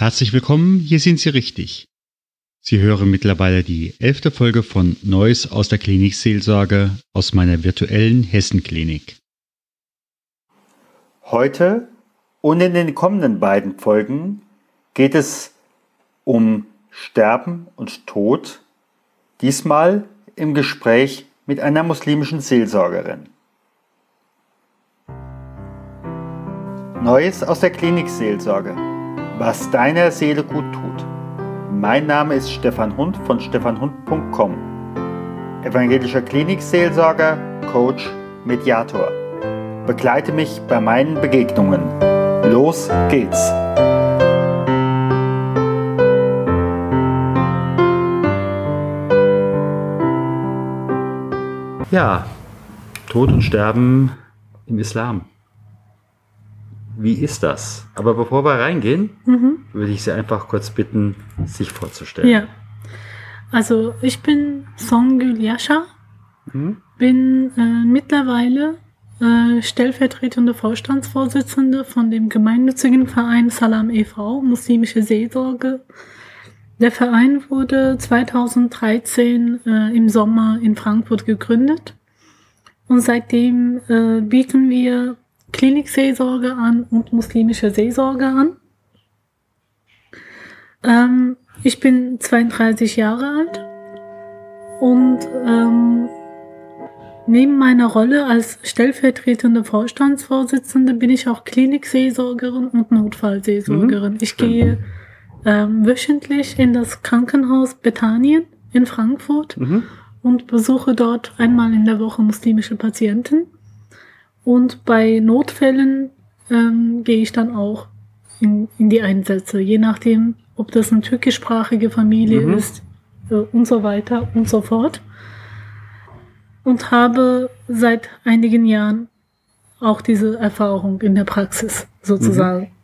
Herzlich willkommen, hier sind Sie richtig. Sie hören mittlerweile die elfte Folge von Neues aus der Klinikseelsorge aus meiner virtuellen Hessenklinik. Heute und in den kommenden beiden Folgen geht es um Sterben und Tod, diesmal im Gespräch mit einer muslimischen Seelsorgerin. Neues aus der Klinikseelsorge was deiner Seele gut tut. Mein Name ist Stefan Hund von stefanhund.com. Evangelischer Klinikseelsorger, Coach, Mediator. Begleite mich bei meinen Begegnungen. Los geht's! Ja, Tod und Sterben im Islam wie ist das? Aber bevor wir reingehen, mhm. würde ich Sie einfach kurz bitten, sich vorzustellen. Ja. Also ich bin Songül Yasha, mhm. bin äh, mittlerweile äh, stellvertretende Vorstandsvorsitzende von dem gemeinnützigen Verein Salam e.V., muslimische Seelsorge. Der Verein wurde 2013 äh, im Sommer in Frankfurt gegründet und seitdem äh, bieten wir Klinikseelsorge an und muslimische Seelsorge an. Ähm, ich bin 32 Jahre alt und ähm, neben meiner Rolle als stellvertretende Vorstandsvorsitzende bin ich auch Klinikseelsorgerin und Notfallseelsorgerin. Mhm. Ich gehe ähm, wöchentlich in das Krankenhaus Bethanien in Frankfurt mhm. und besuche dort einmal in der Woche muslimische Patienten. Und bei Notfällen ähm, gehe ich dann auch in, in die Einsätze, je nachdem, ob das eine türkischsprachige Familie mhm. ist äh, und so weiter und so fort. Und habe seit einigen Jahren auch diese Erfahrung in der Praxis sozusagen. Mhm.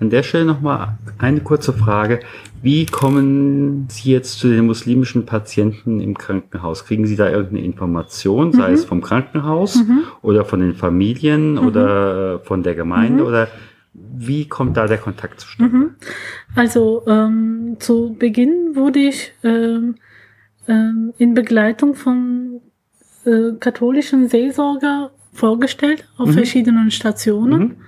An der Stelle nochmal eine kurze Frage. Wie kommen Sie jetzt zu den muslimischen Patienten im Krankenhaus? Kriegen Sie da irgendeine Information, sei mhm. es vom Krankenhaus mhm. oder von den Familien mhm. oder äh, von der Gemeinde mhm. oder wie kommt da der Kontakt zustande? Mhm. Also ähm, zu Beginn wurde ich ähm, ähm, in Begleitung von äh, katholischen Seelsorger vorgestellt auf mhm. verschiedenen Stationen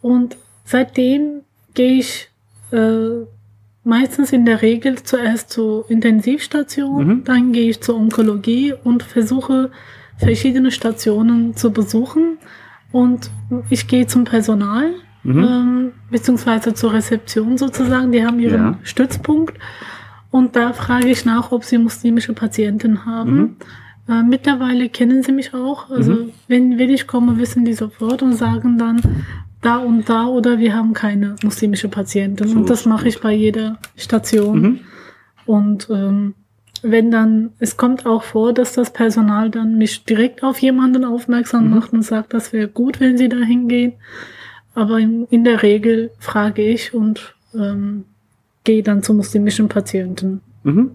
und Seitdem gehe ich äh, meistens in der Regel zuerst zur Intensivstation, mhm. dann gehe ich zur Onkologie und versuche verschiedene Stationen zu besuchen. Und ich gehe zum Personal, mhm. ähm, beziehungsweise zur Rezeption sozusagen. Die haben ihren ja. Stützpunkt. Und da frage ich nach, ob sie muslimische Patienten haben. Mhm. Äh, mittlerweile kennen sie mich auch. Also mhm. wenn, wenn ich komme, wissen die sofort und sagen dann, da und da oder wir haben keine muslimische Patienten. So und das mache ich bei jeder Station. Mhm. Und ähm, wenn dann, es kommt auch vor, dass das Personal dann mich direkt auf jemanden aufmerksam mhm. macht und sagt, das wäre gut, wenn sie da hingehen. Aber in, in, der Regel frage ich und ähm, gehe dann zu muslimischen Patienten. Mhm.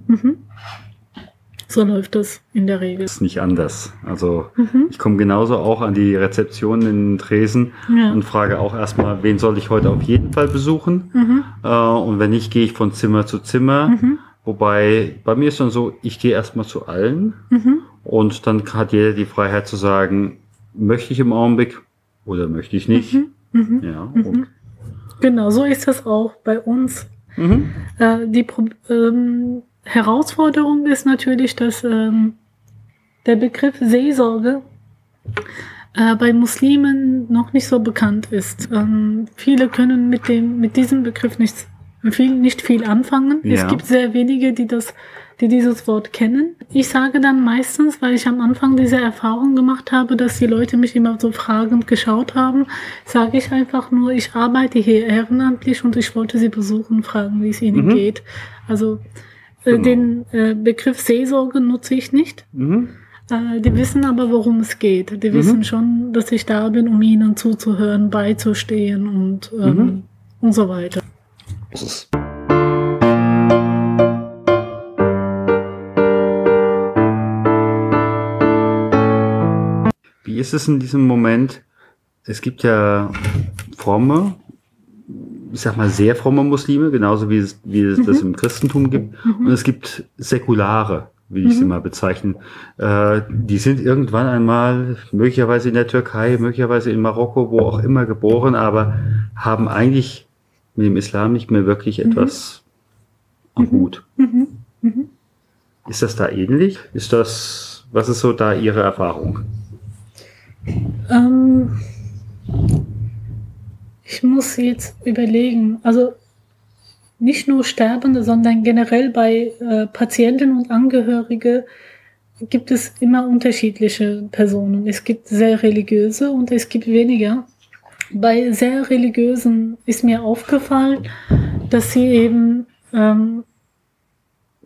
Mhm. So läuft das in der Regel. Das ist nicht anders. Also mhm. ich komme genauso auch an die Rezeption in Tresen ja. und frage auch erstmal, wen soll ich heute auf jeden Fall besuchen? Mhm. Äh, und wenn nicht, gehe ich von Zimmer zu Zimmer. Mhm. Wobei bei mir ist dann so, ich gehe erstmal zu allen mhm. und dann hat jeder die Freiheit zu sagen, möchte ich im Augenblick oder möchte ich nicht. Mhm. Mhm. Ja, Genau, so ist das auch bei uns. Äh, die ähm, Herausforderung ist natürlich, dass ähm, der Begriff Seelsorge äh, bei Muslimen noch nicht so bekannt ist. Ähm, viele können mit dem mit diesem Begriff nicht viel, nicht viel anfangen. Ja. Es gibt sehr wenige, die das die dieses Wort kennen. Ich sage dann meistens, weil ich am Anfang diese Erfahrung gemacht habe, dass die Leute mich immer so fragend geschaut haben, sage ich einfach nur, ich arbeite hier ehrenamtlich und ich wollte sie besuchen, fragen, wie es ihnen mhm. geht. Also genau. Den äh, Begriff Seelsorge nutze ich nicht. Mhm. Äh, die wissen aber, worum es geht. Die mhm. wissen schon, dass ich da bin, um ihnen zuzuhören, beizustehen und, ähm, mhm. und so weiter. Wie ist es in diesem Moment? Es gibt ja Fromme, ich sag mal, sehr fromme Muslime, genauso wie es, wie es mhm. das im Christentum gibt. Mhm. Und es gibt säkulare, wie ich mhm. sie mal bezeichnen. Äh, die sind irgendwann einmal, möglicherweise in der Türkei, möglicherweise in Marokko, wo auch immer geboren, aber haben eigentlich mit dem Islam nicht mehr wirklich mhm. etwas am mhm. Hut. Mhm. Ist das da ähnlich? Ist das, was ist so da Ihre Erfahrung? Ähm, ich muss jetzt überlegen, also nicht nur Sterbende, sondern generell bei äh, Patienten und Angehörige gibt es immer unterschiedliche Personen. Es gibt sehr religiöse und es gibt weniger. Bei sehr religiösen ist mir aufgefallen, dass sie eben ähm,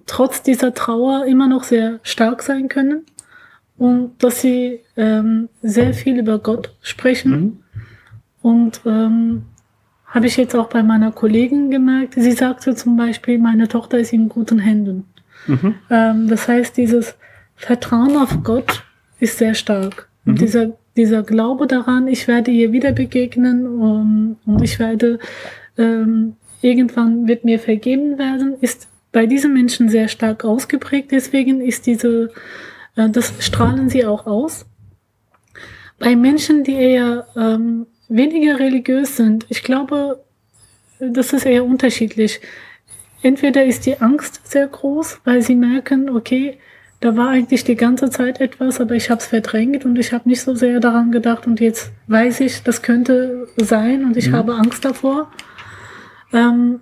trotz dieser Trauer immer noch sehr stark sein können und dass sie ähm, sehr viel über Gott sprechen. Mhm. Und ähm, habe ich jetzt auch bei meiner Kollegin gemerkt. Sie sagte zum Beispiel, meine Tochter ist in guten Händen. Mhm. Ähm, das heißt, dieses Vertrauen auf Gott ist sehr stark. Mhm. Und dieser, dieser Glaube daran, ich werde ihr wieder begegnen um, und ich werde ähm, irgendwann wird mir vergeben werden, ist bei diesen Menschen sehr stark ausgeprägt. Deswegen ist diese, äh, das strahlen sie auch aus. Bei Menschen, die eher ähm, weniger religiös sind, ich glaube, das ist eher unterschiedlich. Entweder ist die Angst sehr groß, weil sie merken, okay, da war eigentlich die ganze Zeit etwas, aber ich habe es verdrängt und ich habe nicht so sehr daran gedacht und jetzt weiß ich, das könnte sein und ich mhm. habe Angst davor. Ähm,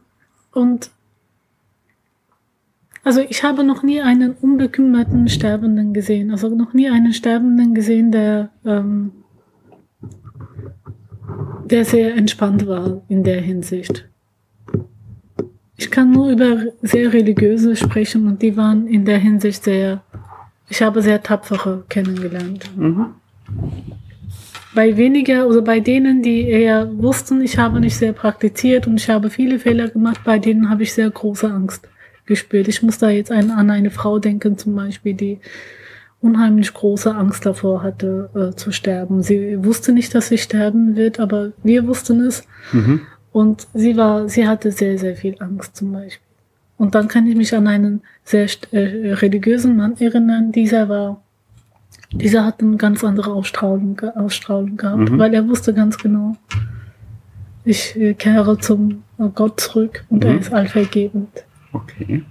und also ich habe noch nie einen unbekümmerten Sterbenden gesehen, also noch nie einen Sterbenden gesehen, der ähm, der sehr entspannt war in der Hinsicht. Ich kann nur über sehr religiöse sprechen und die waren in der Hinsicht sehr, ich habe sehr tapfere kennengelernt. Mhm. Bei weniger oder bei denen, die eher wussten, ich habe nicht sehr praktiziert und ich habe viele Fehler gemacht, bei denen habe ich sehr große Angst gespürt. Ich muss da jetzt an eine Frau denken zum Beispiel, die unheimlich große Angst davor hatte, äh, zu sterben. Sie wusste nicht, dass sie sterben wird, aber wir wussten es. Mhm. Und sie war, sie hatte sehr, sehr viel Angst zum Beispiel. Und dann kann ich mich an einen sehr äh, religiösen Mann erinnern. Dieser war, dieser hat eine ganz andere Ausstrahlung, Ausstrahlung gehabt, mhm. weil er wusste ganz genau, ich äh, kehre zum Gott zurück und mhm. er ist allvergebend. Okay.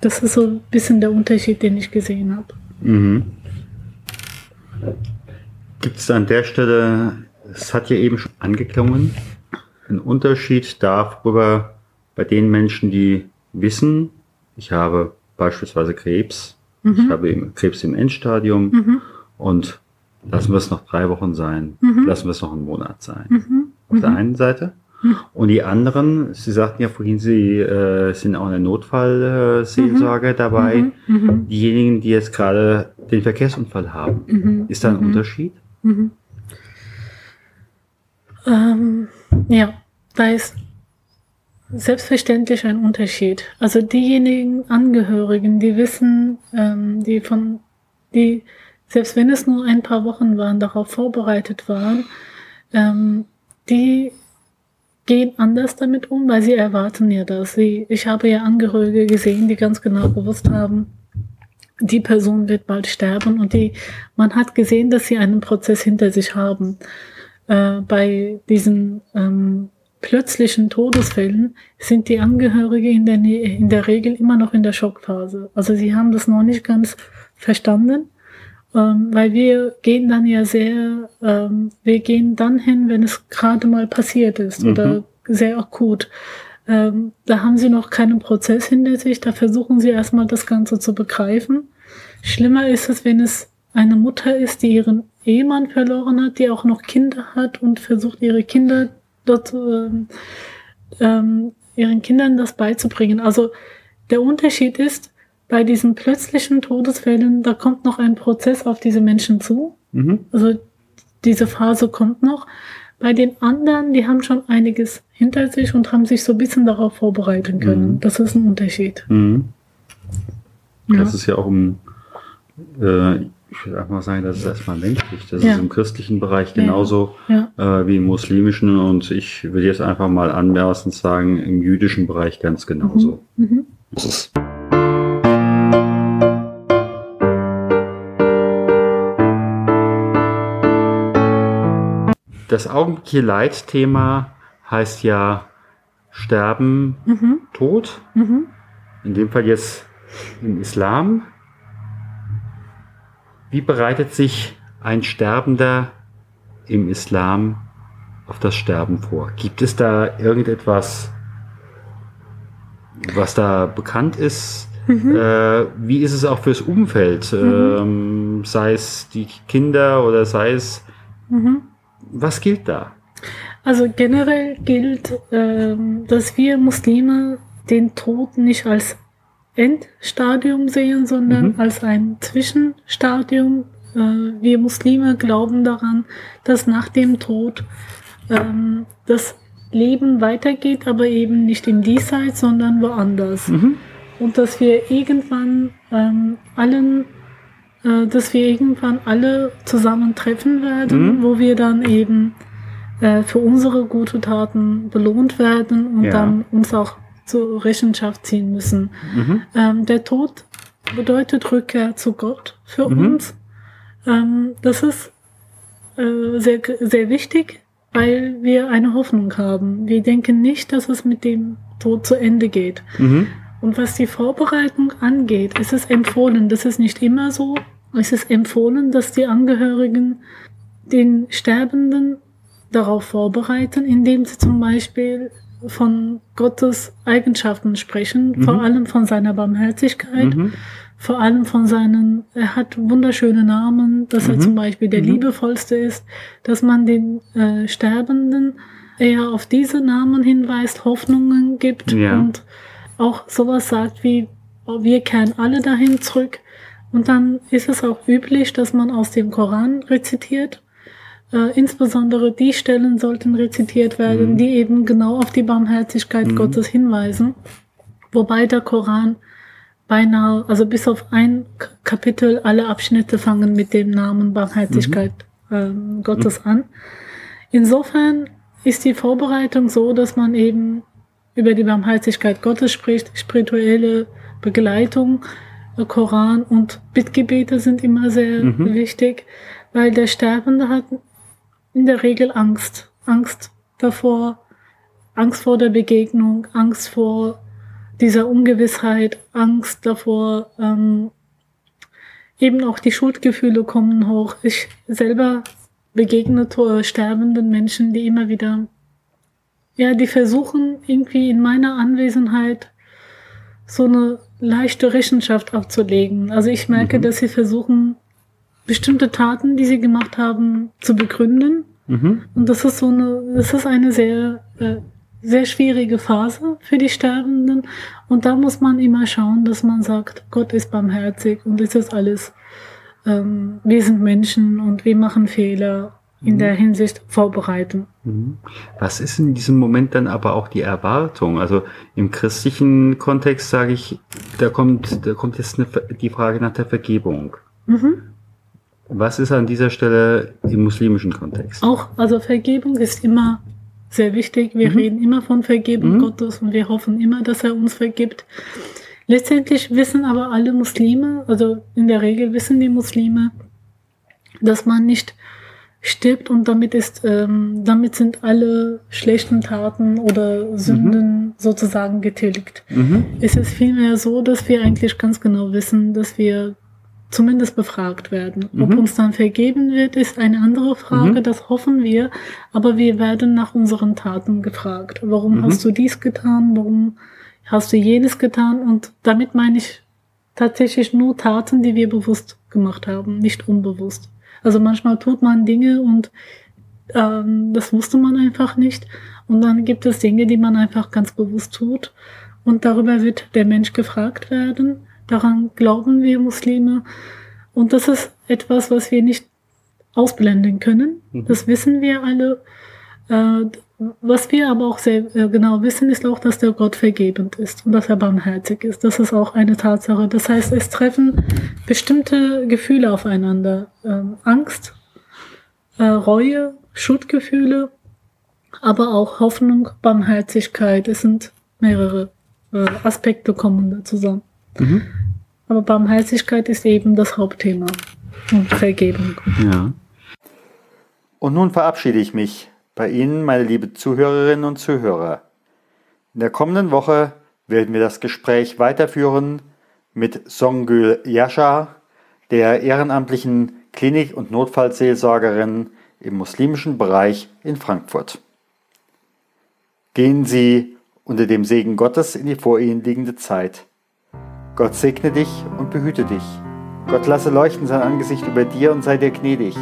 Das ist so ein bisschen der Unterschied, den ich gesehen habe. Mhm. Gibt es an der Stelle, es hat ja eben schon angeklungen, einen Unterschied darüber bei den Menschen, die wissen, ich habe beispielsweise Krebs, mhm. ich habe Krebs im Endstadium mhm. und lassen wir es noch drei Wochen sein, mhm. lassen wir es noch einen Monat sein. Mhm. Auf der mhm. einen Seite. Und die anderen, Sie sagten ja vorhin, Sie äh, sind auch in der Notfallseelsorge mhm. dabei. Mhm. mhm. Diejenigen, die jetzt gerade den Verkehrsunfall haben, mhm. ist da ein mhm. Unterschied? Mhm. Ähm, ja, da ist selbstverständlich ein Unterschied. Also diejenigen Angehörigen, die wissen, ähm, die von, die, selbst wenn es nur ein paar Wochen waren, darauf vorbereitet waren, ähm, die gehen anders damit um, weil sie erwarten ja das. Sie, ich habe ja Angehörige gesehen, die ganz genau gewusst haben, die Person wird bald sterben und die, man hat gesehen, dass sie einen Prozess hinter sich haben. Äh, bei diesen ähm, plötzlichen Todesfällen sind die Angehörige in der, in der Regel immer noch in der Schockphase. Also sie haben das noch nicht ganz verstanden, ähm, weil wir gehen dann ja sehr, ähm, wir gehen dann hin, wenn es gerade mal passiert ist mhm. oder sehr akut. Ähm, da haben sie noch keinen Prozess hinter sich, da versuchen sie erstmal das Ganze zu begreifen. Schlimmer ist es, wenn es eine Mutter ist, die ihren Ehemann verloren hat, die auch noch Kinder hat und versucht, ihre Kinder dort, ähm, ähm, ihren Kindern das beizubringen. Also der Unterschied ist, bei diesen plötzlichen Todesfällen, da kommt noch ein Prozess auf diese Menschen zu. Mhm. Also diese Phase kommt noch. Bei den anderen, die haben schon einiges hinter sich und haben sich so ein bisschen darauf vorbereiten können. Mhm. Das ist ein Unterschied. Mhm. Ja. Das ist ja auch um, äh, ich würde einfach sagen, das ist erstmal menschlich. Das ja. ist im christlichen Bereich genauso ja. Äh, wie im muslimischen und ich würde jetzt einfach mal anmerkend sagen, im jüdischen Bereich ganz genauso. Mhm. Das augenblickliche Leitthema heißt ja Sterben, mhm. Tod. Mhm. In dem Fall jetzt im Islam. Wie bereitet sich ein Sterbender im Islam auf das Sterben vor? Gibt es da irgendetwas, was da bekannt ist? Mhm. Äh, wie ist es auch fürs Umfeld? Mhm. Ähm, sei es die Kinder oder sei es, mhm. Was gilt da? Also generell gilt, ähm, dass wir Muslime den Tod nicht als Endstadium sehen, sondern mhm. als ein Zwischenstadium. Äh, wir Muslime glauben daran, dass nach dem Tod ähm, das Leben weitergeht, aber eben nicht im Diesseits, sondern woanders. Mhm. Und dass wir irgendwann ähm, allen, äh, dass wir irgendwann alle zusammentreffen werden, mhm. wo wir dann eben äh, für unsere gute Taten belohnt werden und ja. dann uns auch zur Rechenschaft ziehen müssen. Mhm. Ähm, der Tod bedeutet Rückkehr zu Gott für mhm. uns. Ähm, das ist äh, sehr, sehr wichtig, weil wir eine Hoffnung haben. Wir denken nicht, dass es mit dem Tod zu Ende geht. Mhm. Und was die Vorbereitung angeht, ist es empfohlen, das ist nicht immer so, es ist empfohlen, dass die Angehörigen den Sterbenden darauf vorbereiten, indem sie zum Beispiel von Gottes Eigenschaften sprechen, mhm. vor allem von seiner Barmherzigkeit, mhm. vor allem von seinen, er hat wunderschöne Namen, dass mhm. er zum Beispiel der mhm. liebevollste ist, dass man den äh, Sterbenden eher auf diese Namen hinweist, Hoffnungen gibt ja. und auch sowas sagt wie, wir kehren alle dahin zurück. Und dann ist es auch üblich, dass man aus dem Koran rezitiert äh, insbesondere die Stellen sollten rezitiert werden, mhm. die eben genau auf die Barmherzigkeit mhm. Gottes hinweisen. Wobei der Koran beinahe, also bis auf ein Kapitel, alle Abschnitte fangen mit dem Namen Barmherzigkeit mhm. äh, Gottes an. Insofern ist die Vorbereitung so, dass man eben über die Barmherzigkeit Gottes spricht, spirituelle Begleitung, äh, Koran und Bittgebete sind immer sehr mhm. wichtig, weil der Sterbende hat in der Regel Angst. Angst davor, Angst vor der Begegnung, Angst vor dieser Ungewissheit, Angst davor, ähm, eben auch die Schuldgefühle kommen hoch. Ich selber begegne sterbenden Menschen, die immer wieder, ja, die versuchen irgendwie in meiner Anwesenheit so eine leichte Rechenschaft abzulegen. Also ich merke, mhm. dass sie versuchen, bestimmte Taten, die sie gemacht haben, zu begründen. Mhm. Und das ist so eine, das ist eine sehr, äh, sehr schwierige Phase für die Sterbenden. Und da muss man immer schauen, dass man sagt, Gott ist barmherzig und es ist alles, ähm, wir sind Menschen und wir machen Fehler in mhm. der Hinsicht vorbereiten. Mhm. Was ist in diesem Moment dann aber auch die Erwartung? Also im christlichen Kontext sage ich, da kommt, da kommt jetzt eine, die Frage nach der Vergebung. Mhm. Was ist an dieser Stelle im muslimischen Kontext? Auch, also Vergebung ist immer sehr wichtig. Wir mhm. reden immer von Vergebung mhm. Gottes und wir hoffen immer, dass er uns vergibt. Letztendlich wissen aber alle Muslime, also in der Regel wissen die Muslime, dass man nicht stirbt und damit ist, ähm, damit sind alle schlechten Taten oder Sünden mhm. sozusagen getilgt. Mhm. Es ist vielmehr so, dass wir eigentlich ganz genau wissen, dass wir zumindest befragt werden. Mhm. Ob uns dann vergeben wird, ist eine andere Frage, mhm. das hoffen wir, aber wir werden nach unseren Taten gefragt. Warum mhm. hast du dies getan? Warum hast du jenes getan? Und damit meine ich tatsächlich nur Taten, die wir bewusst gemacht haben, nicht unbewusst. Also manchmal tut man Dinge und ähm, das wusste man einfach nicht. Und dann gibt es Dinge, die man einfach ganz bewusst tut. Und darüber wird der Mensch gefragt werden. Daran glauben wir Muslime. Und das ist etwas, was wir nicht ausblenden können. Mhm. Das wissen wir alle. Äh, was wir aber auch sehr äh, genau wissen, ist auch, dass der Gott vergebend ist und dass er barmherzig ist. Das ist auch eine Tatsache. Das heißt, es treffen bestimmte Gefühle aufeinander. Ähm, Angst, äh, Reue, Schuldgefühle, aber auch Hoffnung, Barmherzigkeit. Es sind mehrere äh, Aspekte kommen da zusammen. Mhm. Aber Barmherzigkeit ist eben das Hauptthema und Vergebung. Ja. Und nun verabschiede ich mich bei Ihnen, meine liebe Zuhörerinnen und Zuhörer. In der kommenden Woche werden wir das Gespräch weiterführen mit Songül Yashar, der ehrenamtlichen Klinik- und Notfallseelsorgerin im muslimischen Bereich in Frankfurt. Gehen Sie unter dem Segen Gottes in die vor Ihnen liegende Zeit. Gott segne dich und behüte dich. Gott lasse leuchten sein Angesicht über dir und sei dir gnädig.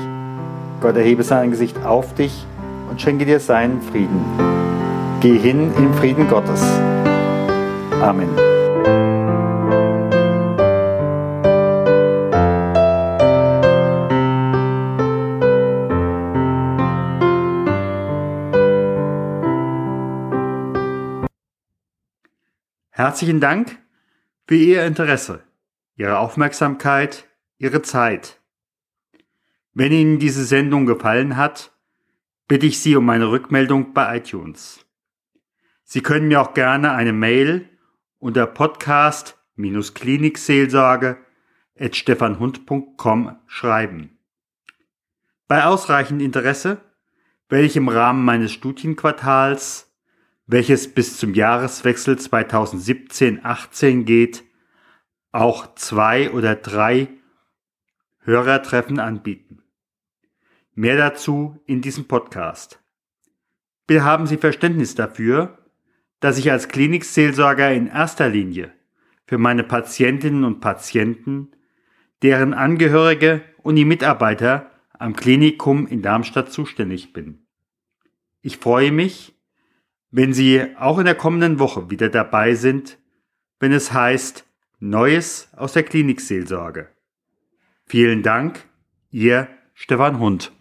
Gott erhebe sein Angesicht auf dich und schenke dir seinen Frieden. Geh hin im Frieden Gottes. Amen. Herzlichen Dank für Ihr Interesse, Ihre Aufmerksamkeit, Ihre Zeit. Wenn Ihnen diese Sendung gefallen hat, bitte ich Sie um eine Rückmeldung bei iTunes. Sie können mir auch gerne eine Mail unter podcast-klinikseelsorge at stefanhund.com schreiben. Bei ausreichend Interesse werde ich im Rahmen meines Studienquartals, welches bis zum Jahreswechsel 2017-18 geht, auch zwei oder drei Hörertreffen anbieten. Mehr dazu in diesem Podcast. Bitte haben Sie Verständnis dafür, dass ich als Klinikseelsorger in erster Linie für meine Patientinnen und Patienten, deren Angehörige und die Mitarbeiter am Klinikum in Darmstadt zuständig bin. Ich freue mich, wenn Sie auch in der kommenden Woche wieder dabei sind, wenn es heißt Neues aus der Klinikseelsorge. Vielen Dank, Ihr Stefan Hund.